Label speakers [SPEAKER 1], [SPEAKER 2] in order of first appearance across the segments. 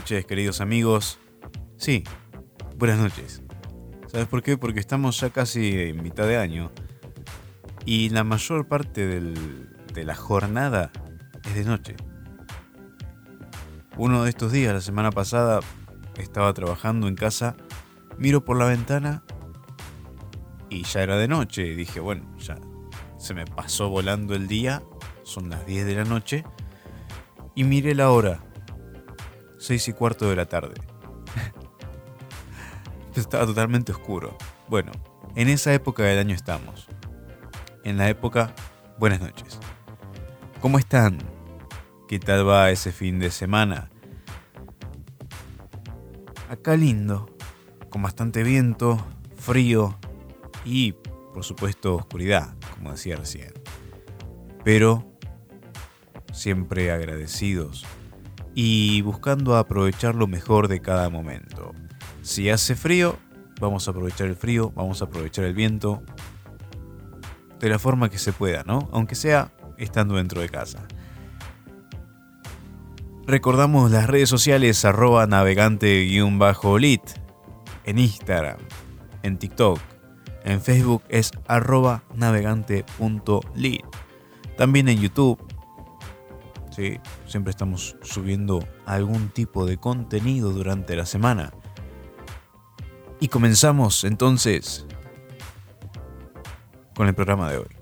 [SPEAKER 1] noches, queridos amigos. Sí, buenas noches. ¿Sabes por qué? Porque estamos ya casi en mitad de año y la mayor parte de la jornada es de noche. Uno de estos días, la semana pasada, estaba trabajando en casa, miro por la ventana y ya era de noche. Y dije, bueno, ya se me pasó volando el día, son las 10 de la noche, y miré la hora, 6 y cuarto de la tarde. Estaba totalmente oscuro. Bueno, en esa época del año estamos. En la época, buenas noches. ¿Cómo están? ¿Qué tal va ese fin de semana? Acá lindo, con bastante viento, frío y, por supuesto, oscuridad, como decía recién. Pero siempre agradecidos y buscando aprovechar lo mejor de cada momento. Si hace frío, vamos a aprovechar el frío, vamos a aprovechar el viento, de la forma que se pueda, ¿no? Aunque sea estando dentro de casa. Recordamos las redes sociales arroba navegante-lit en Instagram, en TikTok, en Facebook es arroba navegante.lit. También en YouTube. Sí, siempre estamos subiendo algún tipo de contenido durante la semana. Y comenzamos entonces con el programa de hoy.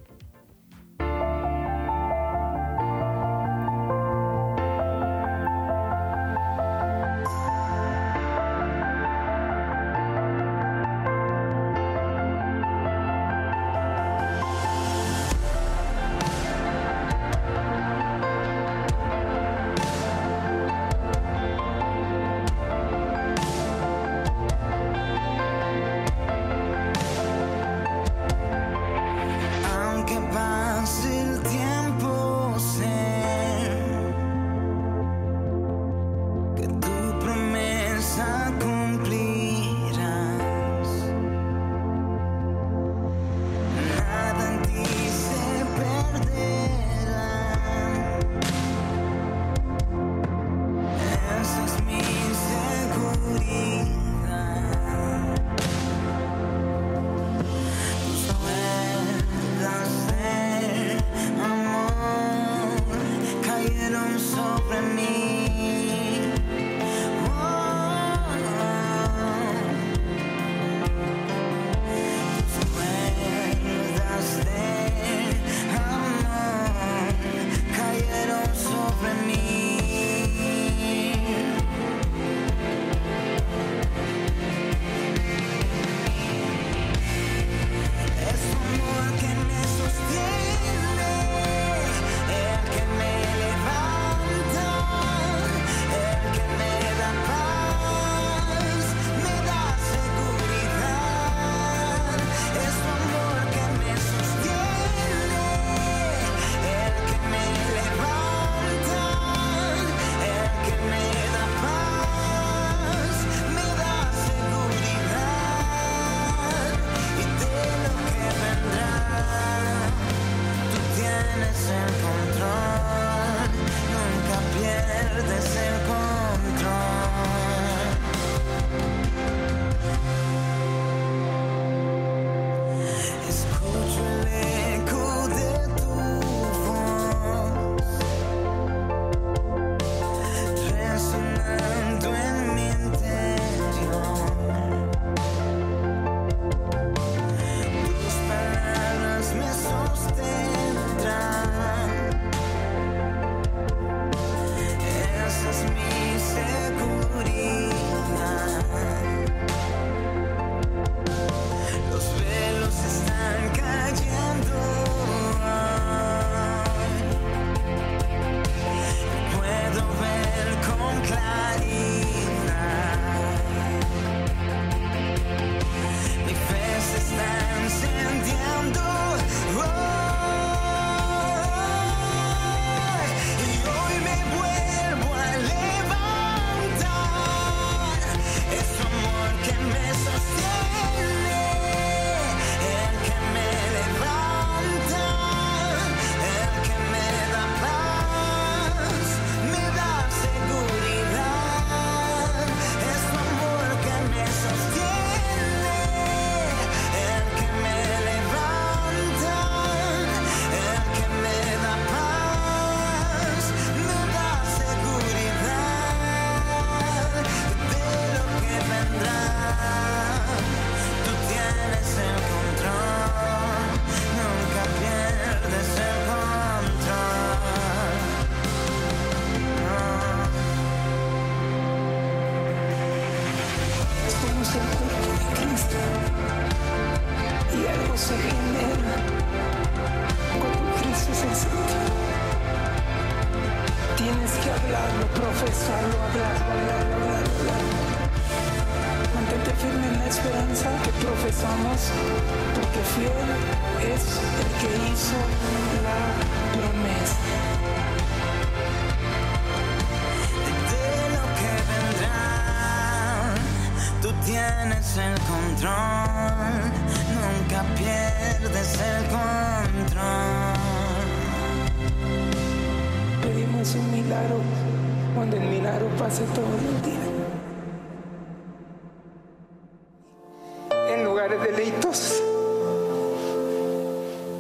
[SPEAKER 2] Lugares deleitos.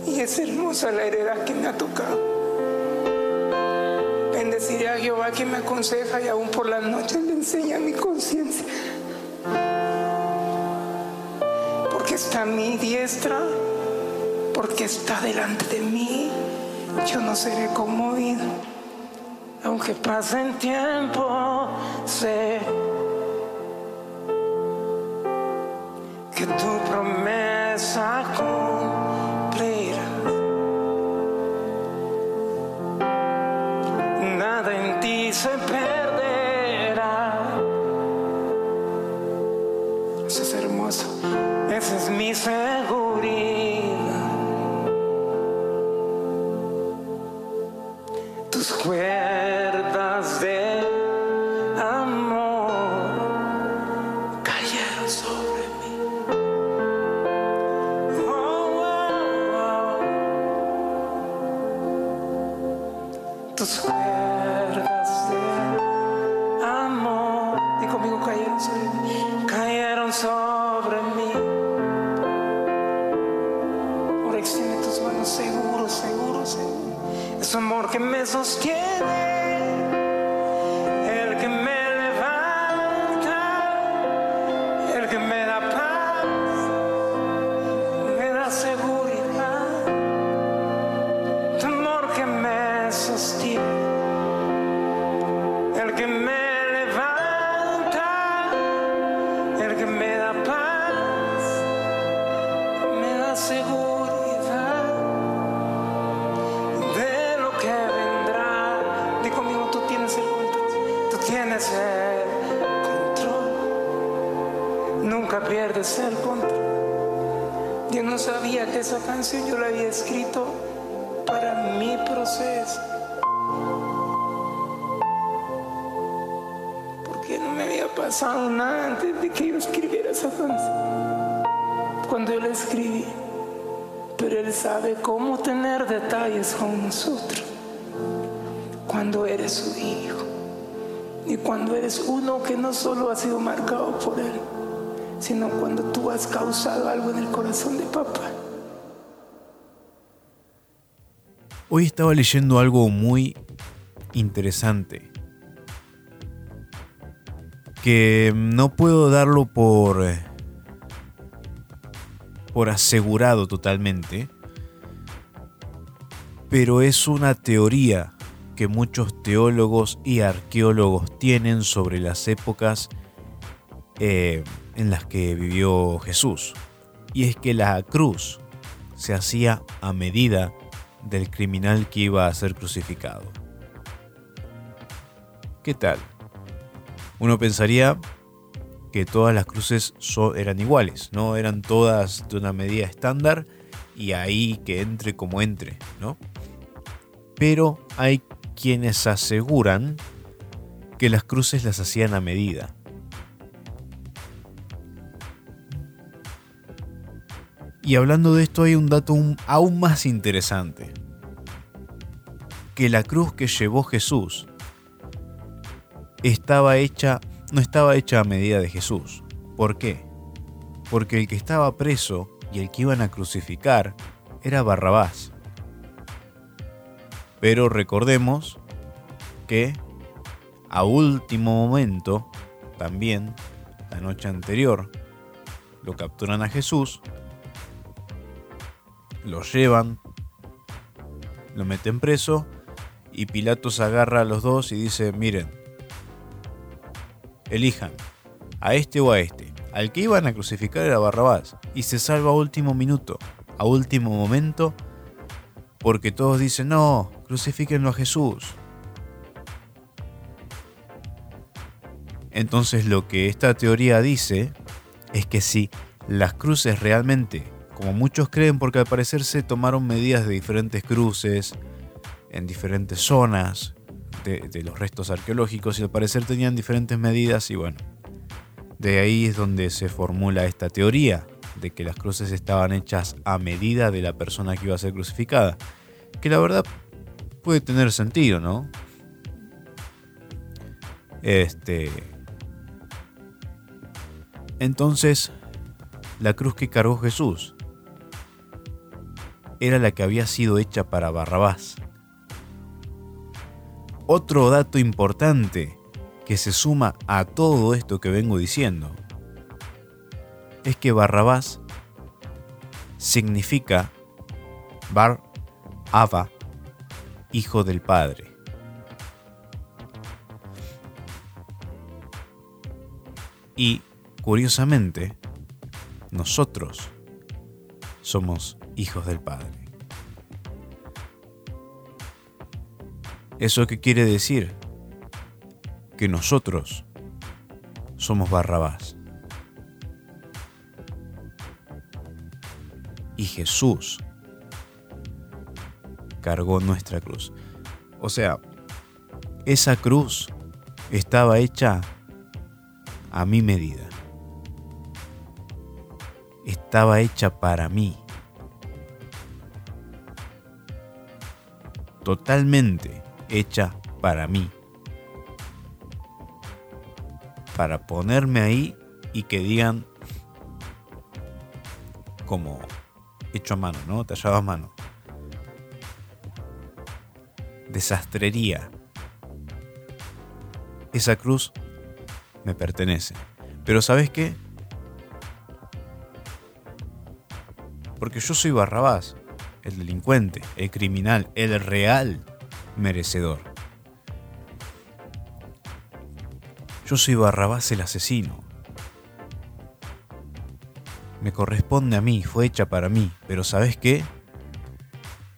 [SPEAKER 2] Y es hermosa la heredad que me ha tocado. Bendeciré a Jehová que me aconseja y aún por las noches le enseña mi conciencia. Porque está a mi diestra, porque está delante de mí, yo no seré conmovido. Aunque pasen tiempo, sé que tu Jesus. Yo la había escrito para mi proceso. Porque no me había pasado nada antes de que yo escribiera esa canción. Cuando yo la escribí pero Él sabe cómo tener detalles con nosotros cuando eres su hijo y cuando eres uno que no solo ha sido marcado por Él, sino cuando tú has causado algo en el corazón de papá.
[SPEAKER 1] Hoy estaba leyendo algo muy interesante que no puedo darlo por por asegurado totalmente, pero es una teoría que muchos teólogos y arqueólogos tienen sobre las épocas eh, en las que vivió Jesús. Y es que la cruz se hacía a medida del criminal que iba a ser crucificado. ¿Qué tal? Uno pensaría que todas las cruces eran iguales, no eran todas de una medida estándar y ahí que entre como entre, ¿no? Pero hay quienes aseguran que las cruces las hacían a medida. Y hablando de esto hay un dato aún más interesante. Que la cruz que llevó Jesús estaba hecha, no estaba hecha a medida de Jesús. ¿Por qué? Porque el que estaba preso y el que iban a crucificar era Barrabás. Pero recordemos que a último momento, también la noche anterior, lo capturan a Jesús, lo llevan, lo meten preso y Pilatos agarra a los dos y dice, miren, elijan a este o a este. Al que iban a crucificar era Barrabás y se salva a último minuto. a último momento porque todos dicen, no, crucifíquenlo a Jesús. Entonces lo que esta teoría dice es que si las cruces realmente, como muchos creen, porque al parecer se tomaron medidas de diferentes cruces en diferentes zonas de, los restos arqueológicos y al parecer tenían diferentes medidas y bueno, de ahí es donde se formula esta teoría de que las cruces estaban hechas a medida de la persona que iba a ser crucificada. Que la verdad puede tener sentido, ¿no? Este. Entonces, la cruz que cargó Jesús era la que había sido hecha para Barrabás. Otro dato importante que se suma a todo esto que vengo diciendo es que Barrabás significa Bar Abba, hijo del Padre. Y curiosamente, nosotros somos hijos del Padre. ¿Eso qué quiere decir? Que nosotros somos Barrabás. Y Jesús cargó nuestra cruz. O sea, esa cruz estaba hecha a mi medida. Estaba hecha para mí. Totalmente hecha para mí. Para ponerme ahí y que digan como hecho a mano, ¿no? Tallado a mano. Desastrería. Esa cruz me pertenece. Pero ¿sabes qué? Porque yo soy Barrabás, el delincuente, el criminal, el real merecedor. Yo soy Barrabás el asesino. Me corresponde a mí, fue hecha para mí, pero ¿sabes qué?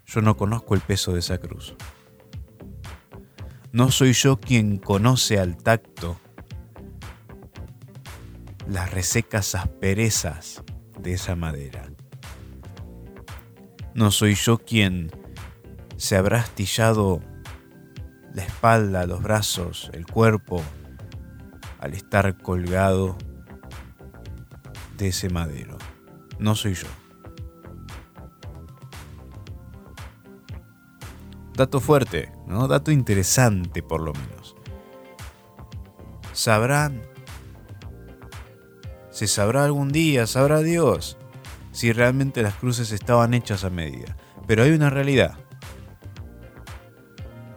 [SPEAKER 1] Yo no conozco el peso de esa cruz. No soy yo quien conoce al tacto las resecas asperezas de esa madera. No soy yo quien se habrá astillado la espalda, los brazos, el cuerpo al estar colgado de ese madero. No soy yo. Dato fuerte, ¿no? Dato interesante por lo menos. Sabrán, se sabrá algún día, sabrá Dios, si realmente las cruces estaban hechas a medida. Pero hay una realidad.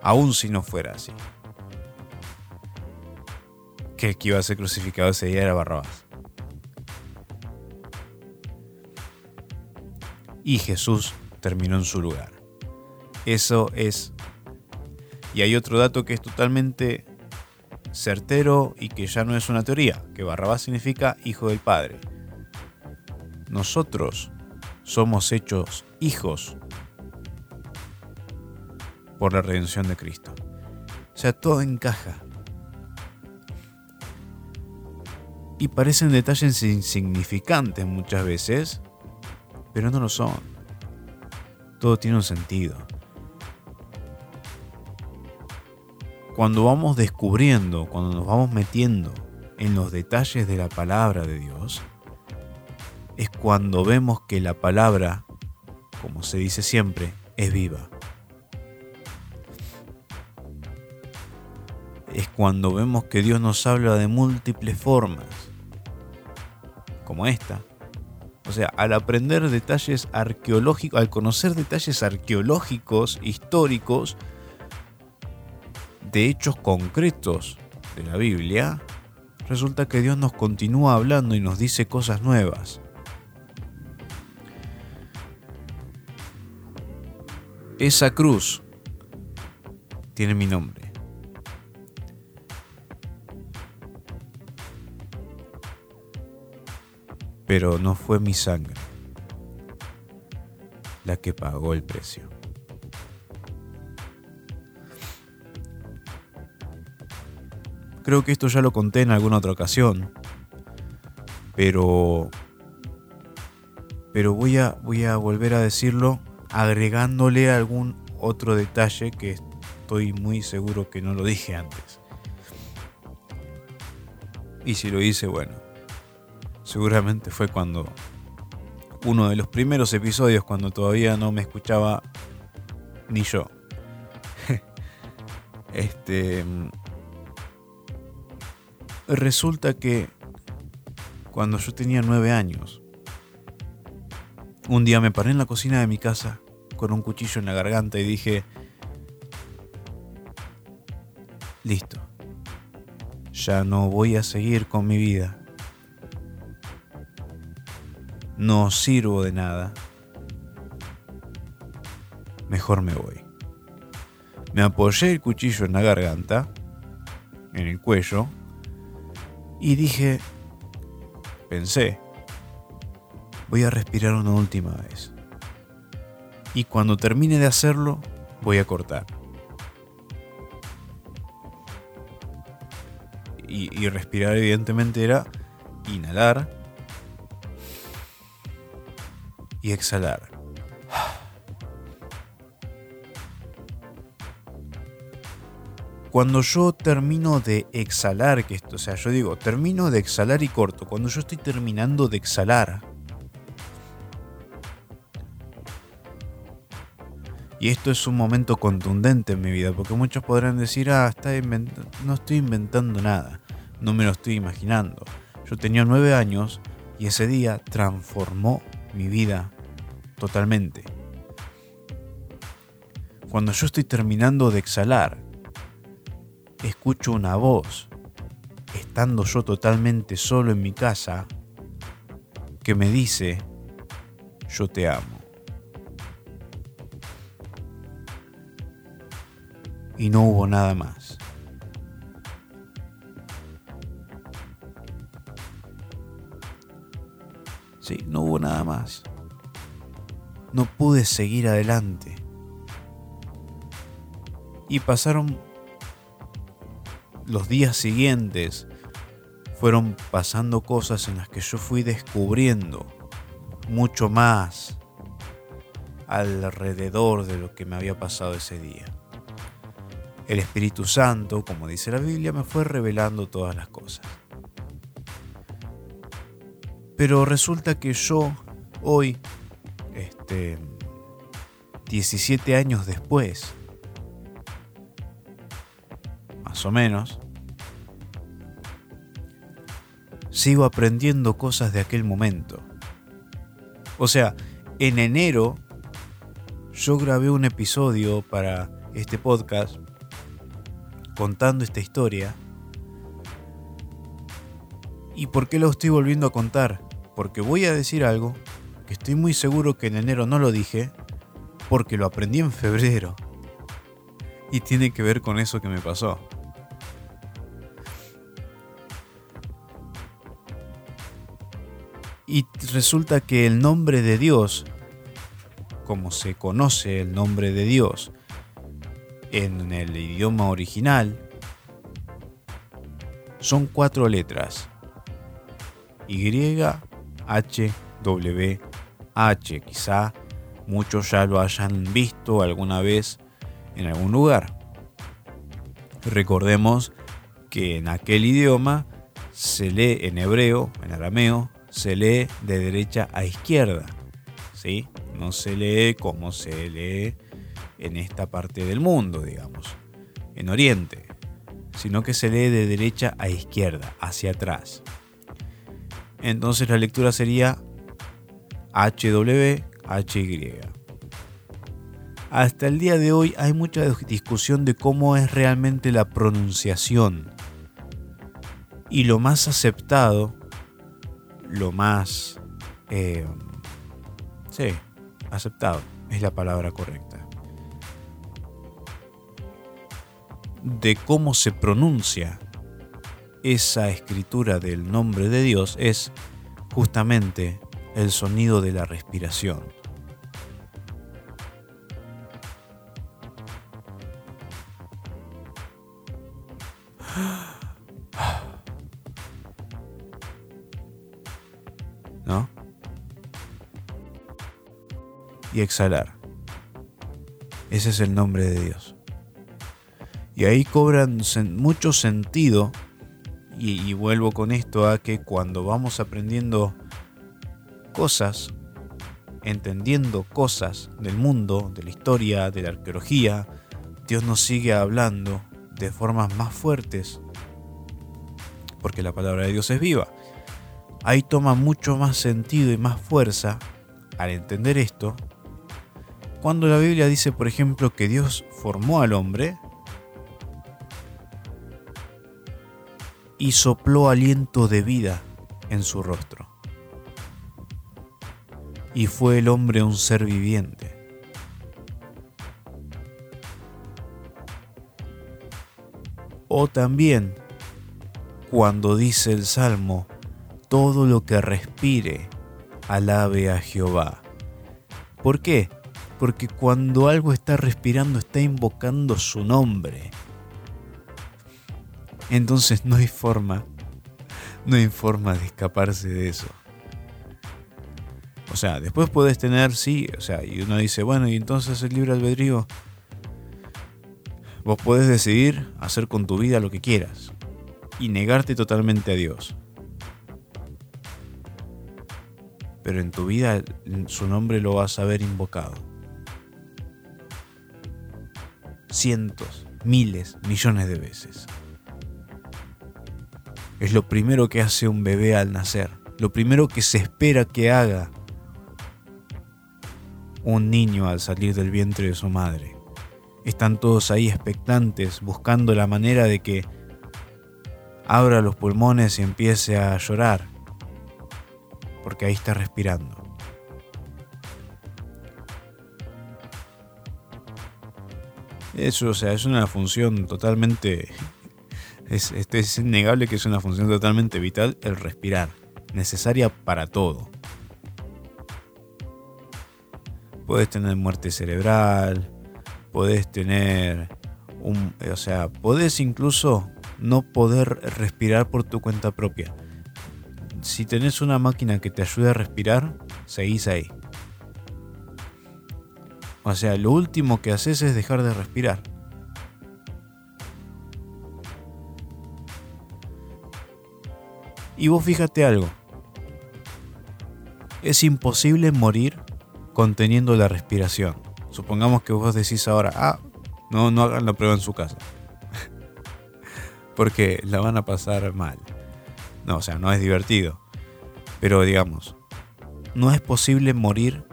[SPEAKER 1] Aún si no fuera así. Que el que iba a ser crucificado ese día era Barrabás. Y Jesús terminó en su lugar. Eso es... Y hay otro dato que es totalmente certero y que ya no es una teoría, que Barrabás significa hijo del Padre. Nosotros somos hechos hijos por la redención de Cristo. O sea, todo encaja. Y parecen detalles insignificantes muchas veces, pero no lo son. Todo tiene un sentido. Cuando vamos descubriendo, cuando nos vamos metiendo en los detalles de la palabra de Dios, es cuando vemos que la palabra, como se dice siempre, es viva. Es cuando vemos que Dios nos habla de múltiples formas, como esta. O sea, al aprender detalles arqueológicos, al conocer detalles arqueológicos, históricos, de hechos concretos de la Biblia, resulta que Dios nos continúa hablando y nos dice cosas nuevas. Esa cruz tiene mi nombre. Pero no fue mi sangre. la que pagó el precio. Creo que esto ya lo conté en alguna otra ocasión, pero pero voy a voy a volver a decirlo agregándole algún otro detalle que estoy muy seguro que no lo dije antes. Y si lo hice, bueno, seguramente fue cuando uno de los primeros episodios cuando todavía no me escuchaba ni yo. este resulta que cuando yo tenía nueve años, un día me paré en la cocina de mi casa con un cuchillo en la garganta y dije, listo, ya no voy a seguir con mi vida. No sirvo de nada. Mejor me voy. Me apoyé el cuchillo en la garganta, en el cuello, y dije, pensé, voy a respirar una última vez. Y cuando termine de hacerlo, voy a cortar. Y, respirar evidentemente era inhalar y exhalar. Cuando yo termino de exhalar, que esto, o sea, yo digo, termino de exhalar y corto. Cuando yo estoy terminando de exhalar, Y esto es un momento contundente en mi vida, porque muchos podrán decir, ah, está no estoy inventando nada, no me lo estoy imaginando. Yo tenía nueve años y ese día transformó mi vida totalmente. Cuando yo estoy terminando de exhalar, escucho una voz, estando yo totalmente solo en mi casa, que me dice, yo te amo. Y no hubo nada más. Sí, no hubo nada más. No pude seguir adelante. Y pasaron los días siguientes. Fueron pasando cosas en las que yo fui descubriendo mucho más alrededor de lo que me había pasado ese día. El Espíritu Santo, como dice la Biblia, me fue revelando todas las cosas. Pero resulta que yo hoy, este, 17 años después, más o menos, sigo aprendiendo cosas de aquel momento. O sea, en enero yo grabé un episodio para este podcast contando esta historia. ¿Y por qué lo estoy volviendo a contar? Porque voy a decir algo estoy muy seguro que en enero no lo dije, porque lo aprendí en febrero. Y tiene que ver con eso que me pasó. Y resulta que el nombre de Dios, como se conoce el nombre de Dios en el idioma original, son cuatro letras. Y, H, W, H. Quizá muchos ya lo hayan visto alguna vez en algún lugar. Recordemos que en aquel idioma se lee en hebreo, en arameo, se lee de derecha a izquierda. ¿sí? No se lee como se lee en esta parte del mundo, digamos, en Oriente, sino que se lee de derecha a izquierda, hacia atrás. Entonces la lectura sería HW, HY. Hasta el día de hoy hay mucha discusión de cómo es realmente la pronunciación. Y lo más aceptado lo más... Eh, sí, aceptado es la palabra correcta. De cómo se pronuncia esa escritura del nombre de Dios es justamente el sonido de la respiración. ¿No? Y exhalar. Ese es el nombre de Dios. Y ahí cobran mucho sentido, y, y vuelvo con esto a que cuando vamos aprendiendo cosas, entendiendo cosas del mundo, de la historia, de la arqueología, Dios nos sigue hablando de formas más fuertes, porque la palabra de Dios es viva. Ahí toma mucho más sentido y más fuerza al entender esto, cuando la Biblia dice, por ejemplo, que Dios formó al hombre y sopló aliento de vida en su rostro. Y fue el hombre un ser viviente. O también cuando dice el Salmo, todo lo que respire, alabe a Jehová. ¿Por qué? Porque cuando algo está respirando está invocando su nombre entonces no hay forma, no hay forma de escaparse de eso. O sea, después puedes tener, sí, o sea, y uno dice, bueno, y entonces el libre albedrío, vos podés decidir hacer con tu vida lo que quieras y negarte totalmente a Dios. Pero en tu vida su nombre lo vas a ver invocado. Cientos, miles, millones de veces. Es lo primero que hace un bebé al nacer, lo primero que se espera que haga un niño al salir del vientre de su madre. Están todos ahí expectantes, buscando la manera de que abra los pulmones y empiece a llorar, porque ahí está respirando. Eso, o sea, es una función totalmente es, este, es innegable que es una función totalmente vital el respirar, necesaria para todo. Puedes tener muerte cerebral, puedes tener un, o sea, puedes incluso no poder respirar por tu cuenta propia. Si tenés una máquina que te ayude a respirar, seguís ahí. O sea, lo último que haces es dejar de respirar. Y vos fíjate algo. Es imposible morir conteniendo la respiración. Supongamos que vos decís ahora, ah, no, no hagan la prueba en su casa. Porque la van a pasar mal. No, o sea, no es divertido. Pero digamos, no es posible morir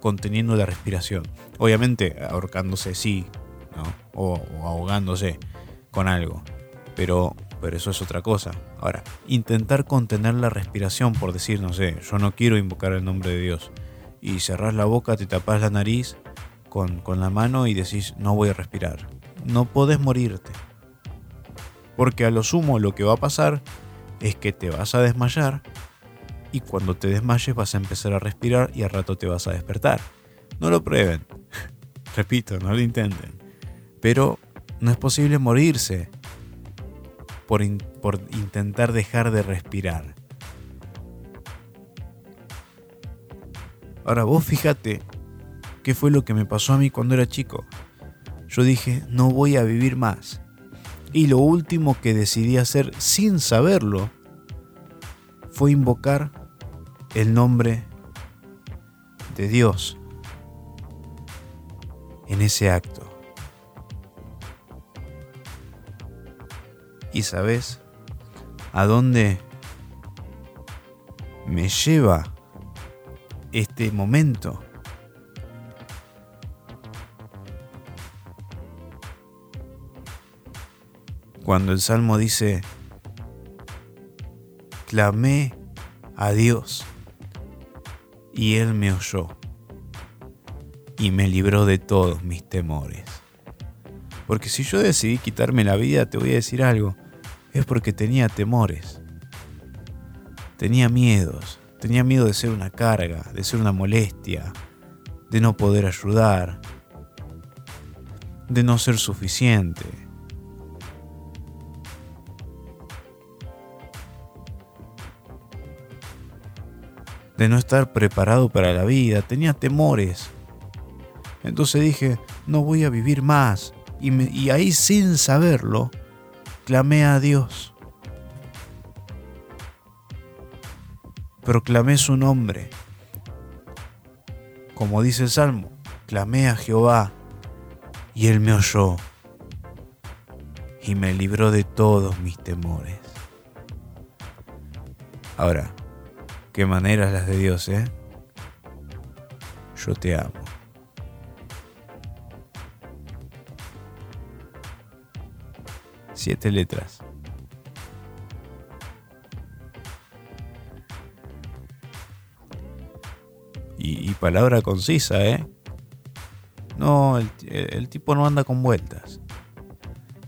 [SPEAKER 1] conteniendo la respiración. Obviamente, ahorcándose sí, ¿no? o, o ahogándose con algo. Pero pero eso es otra cosa. Ahora, intentar contener la respiración por decir, no sé, yo no quiero invocar el nombre de Dios. Y cerrás la boca, te tapas la nariz con, con la mano y decís, no voy a respirar. No podés morirte. Porque a lo sumo lo que va a pasar es que te vas a desmayar y cuando te desmayes vas a empezar a respirar y al rato te vas a despertar. No lo prueben. Repito, no lo intenten. Pero no es posible morirse por, intentar dejar de respirar. Ahora vos fíjate qué fue lo que me pasó a mí cuando era chico. Yo dije, no voy a vivir más. Y lo último que decidí hacer sin saberlo fue invocar el nombre de Dios en ese acto. ¿Y sabes a dónde me lleva este momento? Cuando el Salmo dice, clamé a Dios y Él me oyó y me libró de todos mis temores. Porque si yo decidí quitarme la vida, te voy a decir algo, es porque tenía temores. Tenía miedos. Tenía miedo de ser una carga, de ser una molestia, de no poder ayudar, de no ser suficiente. de no estar preparado para la vida, tenía temores. Entonces dije, no voy a vivir más. Y, ahí sin saberlo, clamé a Dios. Proclamé su nombre. Como dice el Salmo, clamé a Jehová y él me oyó y me libró de todos mis temores. Ahora, qué maneras las de Dios, ¿eh? Yo te amo. Siete letras. Y, palabra concisa, ¿eh? No, el tipo no anda con vueltas.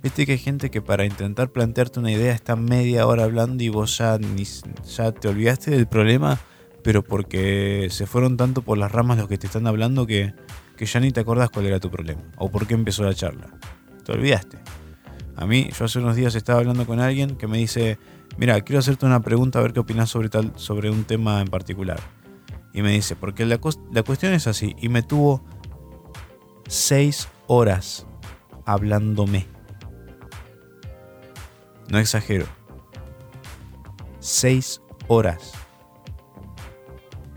[SPEAKER 1] Viste que hay gente que para intentar plantearte una idea está media hora hablando y vos ya, ni, ya te olvidaste del problema, pero porque se fueron tanto por las ramas los que te están hablando que, que ya ni te acordás cuál era tu problema o por qué empezó la charla. Te olvidaste. A mí, yo hace unos días estaba hablando con alguien que me dice, mira, quiero hacerte una pregunta a ver qué opinas sobre, tal, sobre un tema en particular. Y me dice, porque la, cuestión es así, y me tuvo seis horas hablándome. No exagero. Seis horas.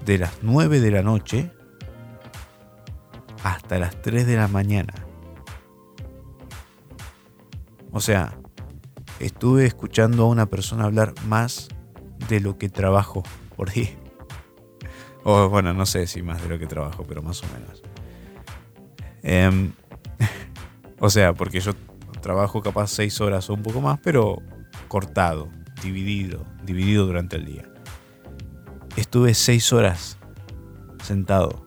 [SPEAKER 1] De las nueve de la noche hasta las 3 de la mañana. O sea, estuve escuchando a una persona hablar más de lo que trabajo por día. Bueno, no sé si más de lo que trabajo, pero más o menos. Em, o sea, porque yo trabajo capaz seis horas o un poco más, pero cortado, dividido, dividido durante el día. Estuve seis horas sentado,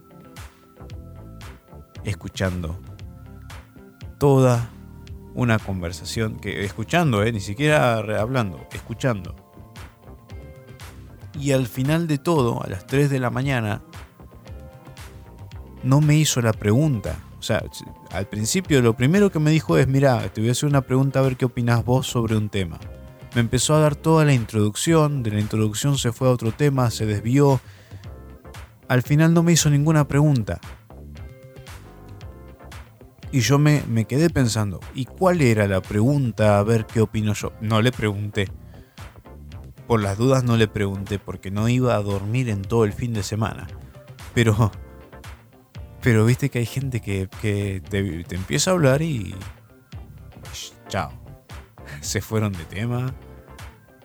[SPEAKER 1] escuchando toda una conversación, que escuchando, eh, ni siquiera hablando, escuchando. Y al final de todo, a las 3 de la mañana, no me hizo la pregunta o sea, al principio lo primero que me dijo es, mira, te voy a hacer una pregunta a ver qué opinas vos sobre un tema. Me empezó a dar toda la introducción, de la introducción se fue a otro tema, se desvió. Al final no me hizo ninguna pregunta. Y yo me, me quedé pensando, ¿y cuál era la pregunta a ver qué opino yo? No le pregunté. Por las dudas no le pregunté porque no iba a dormir en todo el fin de semana. Pero pero viste que hay gente que, te, empieza a hablar y. Chao. Se fueron de tema.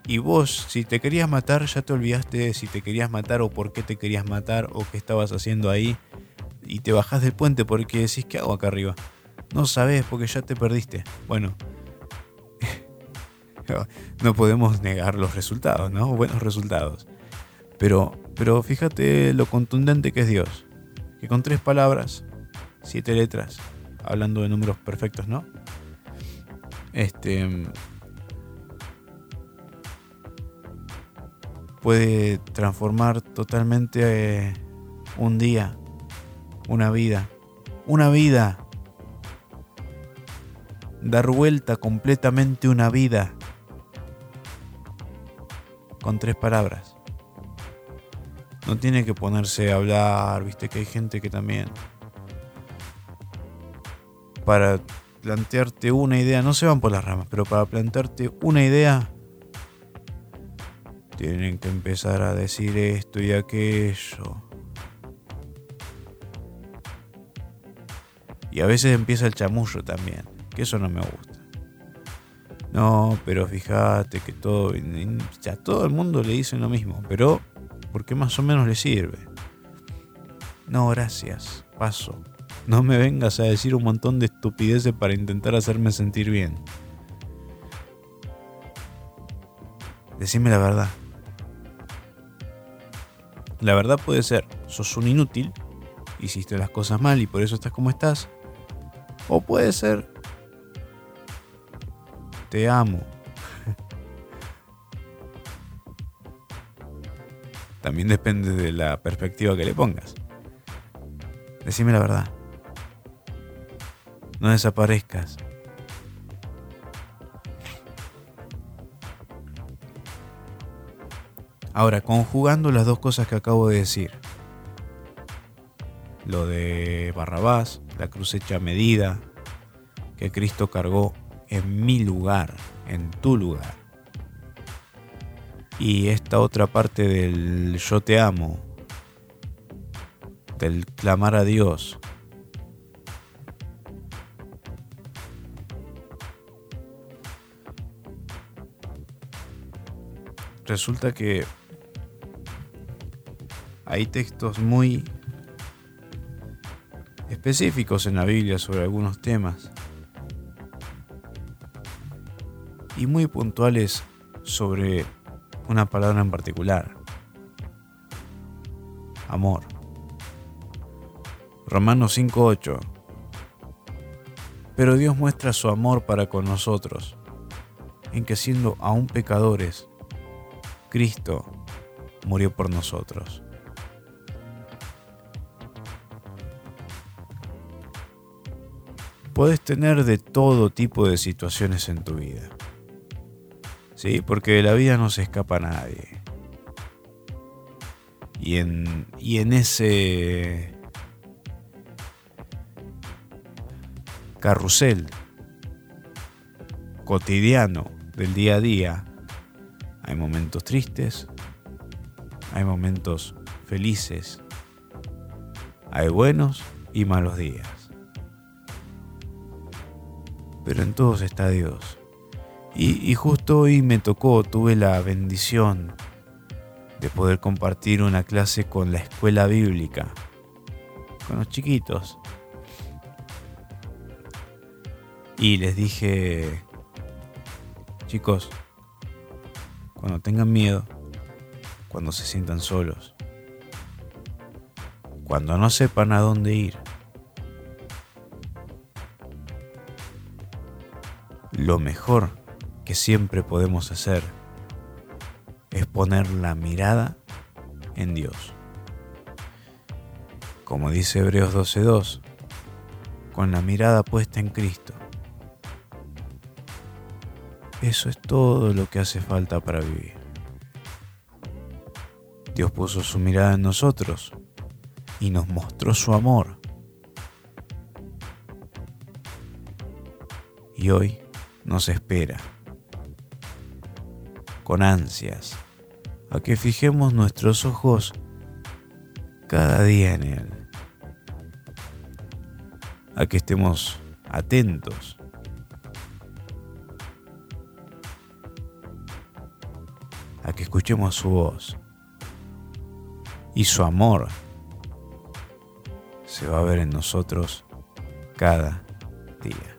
[SPEAKER 1] Y vos, si te querías matar, ya te olvidaste si te querías matar o por qué te querías matar o qué estabas haciendo ahí. Y te bajás del puente porque decís, ¿qué hago acá arriba? No sabes porque ya te perdiste. Bueno, no podemos negar los resultados, ¿no? Buenos resultados. Pero, pero fíjate lo contundente que es Dios que con tres palabras, siete letras, hablando de números perfectos, ¿no? Este puede transformar totalmente eh, un día, una vida, una vida, dar vuelta completamente una vida con tres palabras. No tiene que ponerse a hablar, viste que hay gente que también... Para plantearte una idea, no se van por las ramas, pero para plantearte una idea, tienen que empezar a decir esto y aquello. Y a veces empieza el chamullo también, que eso no me gusta. No, pero fíjate que todo, ya todo el mundo le dice lo mismo, pero porque más o menos le sirve. No, gracias, paso. No me vengas a decir un montón de estupideces para intentar hacerme sentir bien. Decime la verdad. La verdad puede ser, sos un inútil, hiciste las cosas mal y por eso estás como estás. O puede ser, te amo También depende de la perspectiva que le pongas. Decime la verdad. No desaparezcas. Ahora, conjugando las dos cosas que acabo de decir, lo de Barrabás, la cruz hecha medida, que Cristo cargó en mi lugar, en tu lugar. Y esta otra parte del yo te amo, del clamar a Dios. Resulta que hay textos muy específicos en la Biblia sobre algunos temas y muy puntuales sobre una palabra en particular. Amor. Romanos 5.8. Pero Dios muestra su amor para con nosotros, en que siendo aún pecadores, Cristo murió por nosotros. Puedes tener de todo tipo de situaciones en tu vida. Sí, porque de la vida no se escapa nadie. Y en, y en ese carrusel cotidiano del día a día, hay momentos tristes, hay momentos felices, hay buenos y malos días. Pero en todos está Dios. Y, justo hoy me tocó, tuve la bendición de poder compartir una clase con la escuela bíblica, con los chiquitos. Y les dije, chicos, cuando tengan miedo, cuando se sientan solos, cuando no sepan a dónde ir, lo mejor que siempre podemos hacer es poner la mirada en Dios. Como dice Hebreos 12.2, con la mirada puesta en Cristo. Eso es todo lo que hace falta para vivir. Dios puso su mirada en nosotros y nos mostró su amor. Y hoy nos espera ansias a que fijemos nuestros ojos cada día en Él, a que estemos atentos, a que escuchemos su voz y su amor se va a ver en nosotros cada día.